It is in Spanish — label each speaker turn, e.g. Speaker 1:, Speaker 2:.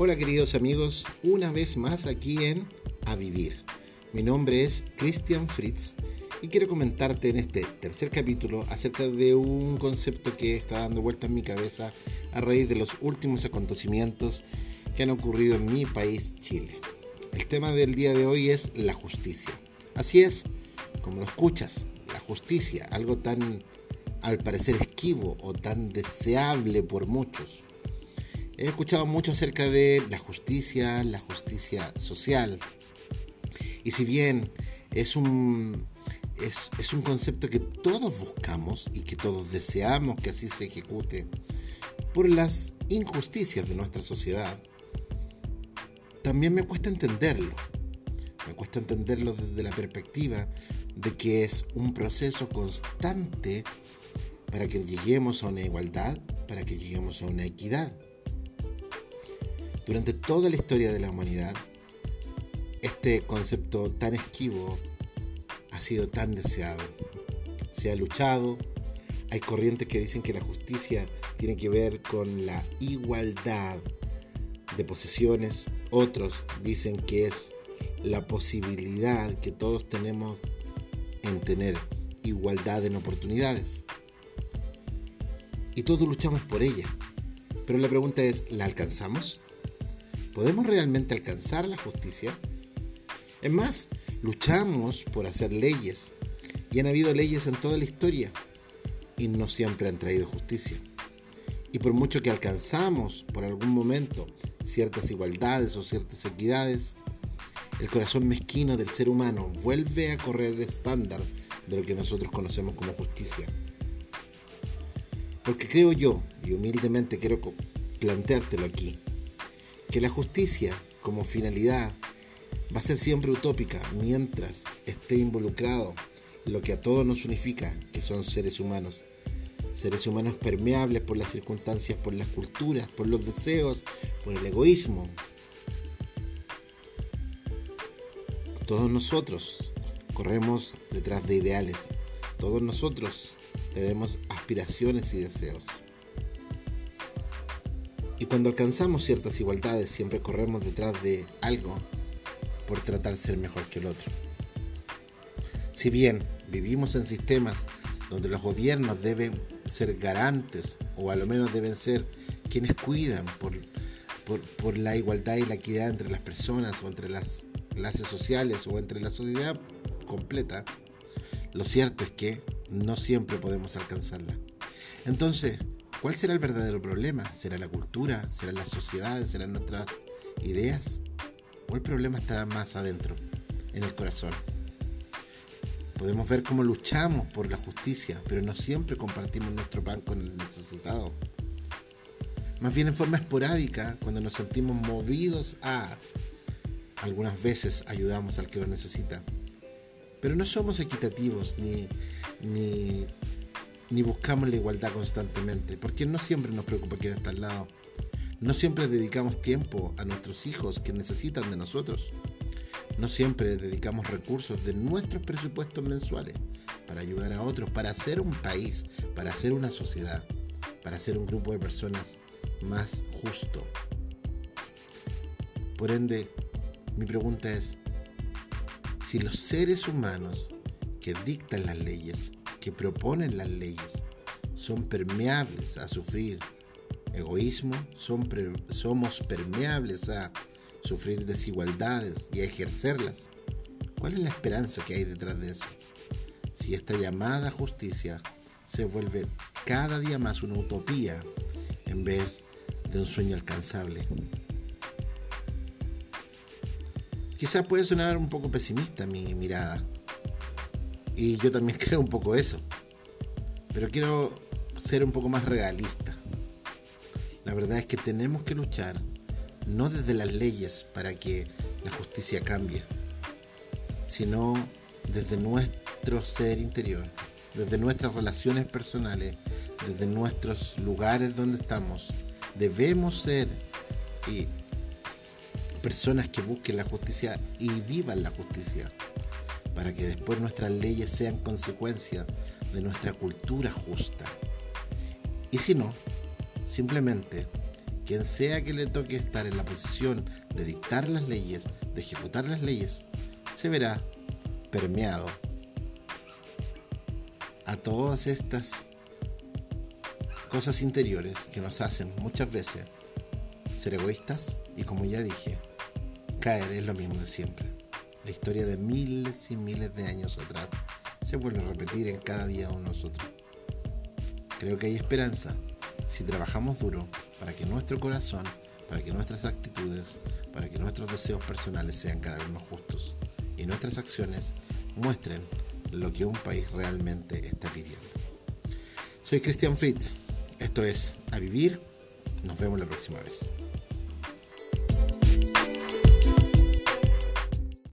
Speaker 1: Hola queridos amigos, una vez más aquí en A Vivir. Mi nombre es Christian Fritz y quiero comentarte en este tercer capítulo acerca de un concepto que está dando vuelta en mi cabeza a raíz de los últimos acontecimientos que han ocurrido en mi país, Chile. El tema del día de hoy es la justicia. Así es, como lo escuchas, la justicia, algo tan al parecer esquivo o tan deseable por muchos. He escuchado mucho acerca de la justicia, la justicia social. Y si bien es un, es, un concepto que todos buscamos y que todos deseamos que así se ejecute por las injusticias de nuestra sociedad, también me cuesta entenderlo. Me cuesta entenderlo desde la perspectiva de que es un proceso constante para que lleguemos a una igualdad, para que lleguemos a una equidad. Durante toda la historia de la humanidad, este concepto tan esquivo ha sido tan deseado. Se ha luchado, hay corrientes que dicen que la justicia tiene que ver con la igualdad de posesiones, otros dicen que es la posibilidad que todos tenemos en tener igualdad en oportunidades y todos luchamos por ella. Pero la pregunta es, ¿la alcanzamos? ¿Podemos realmente alcanzar la justicia? Es más, luchamos por hacer leyes y han habido leyes en toda la historia y no siempre han traído justicia. Y por mucho que alcanzamos por algún momento ciertas igualdades o ciertas equidades, el corazón mezquino del ser humano vuelve a correr el estándar de lo que nosotros conocemos como justicia. Porque creo yo, y humildemente quiero planteártelo aquí, que la justicia como finalidad va a ser siempre utópica mientras esté involucrado lo que a todos nos unifica, que son seres humanos. Seres humanos permeables por las circunstancias, por las culturas, por los deseos, por el egoísmo. Todos nosotros corremos detrás de ideales. Todos nosotros tenemos aspiraciones y deseos. Cuando alcanzamos ciertas igualdades siempre corremos detrás de algo por tratar de ser mejor que el otro. Si bien vivimos en sistemas donde los gobiernos deben ser garantes o a lo menos deben ser quienes cuidan por, por, por la igualdad y la equidad entre las personas o entre las clases sociales o entre la sociedad completa, lo cierto es que no siempre podemos alcanzarla. Entonces, ¿cuál será el verdadero problema? ¿Será la cultura? ¿Será las sociedades? ¿Serán nuestras ideas? ¿O el problema estará más adentro, en el corazón? Podemos ver cómo luchamos por la justicia, pero no siempre compartimos nuestro pan con el necesitado. Más bien en forma esporádica, cuando nos sentimos movidos a, algunas veces ayudamos al que lo necesita. Pero no somos equitativos ni ni, ni buscamos la igualdad constantemente, porque no siempre nos preocupa quién está al lado. No siempre dedicamos tiempo a nuestros hijos que necesitan de nosotros. No siempre dedicamos recursos de nuestros presupuestos mensuales para ayudar a otros, para hacer un país, para hacer una sociedad, para hacer un grupo de personas más justo. Por ende, mi pregunta es, si los seres humanos que dictan las leyes, que proponen las leyes, son permeables a sufrir egoísmo, son somos permeables a sufrir desigualdades y a ejercerlas. ¿Cuál es la esperanza que hay detrás de eso? Si esta llamada justicia se vuelve cada día más una utopía en vez de un sueño alcanzable. Quizás puede sonar un poco pesimista mi mirada, y yo también creo un poco eso. Pero quiero ser un poco más realista. La verdad es que tenemos que luchar no desde las leyes para que la justicia cambie, sino desde nuestro ser interior, desde nuestras relaciones personales, desde nuestros lugares donde estamos. Debemos ser personas que busquen la justicia y vivan la justicia para que después nuestras leyes sean consecuencia de nuestra cultura justa. Y si no, simplemente quien sea que le toque estar en la posición de dictar las leyes, de ejecutar las leyes, se verá permeado a todas estas cosas interiores que nos hacen muchas veces ser egoístas y como ya dije, caer es lo mismo de siempre. La historia de miles y miles de años atrás se vuelve a repetir en cada día de nosotros. Creo que hay esperanza si trabajamos duro para que nuestro corazón, para que nuestras actitudes, para que nuestros deseos personales sean cada vez más justos y nuestras acciones muestren lo que un país realmente está pidiendo. Soy Cristian Fritz, esto es A Vivir, nos vemos la próxima vez.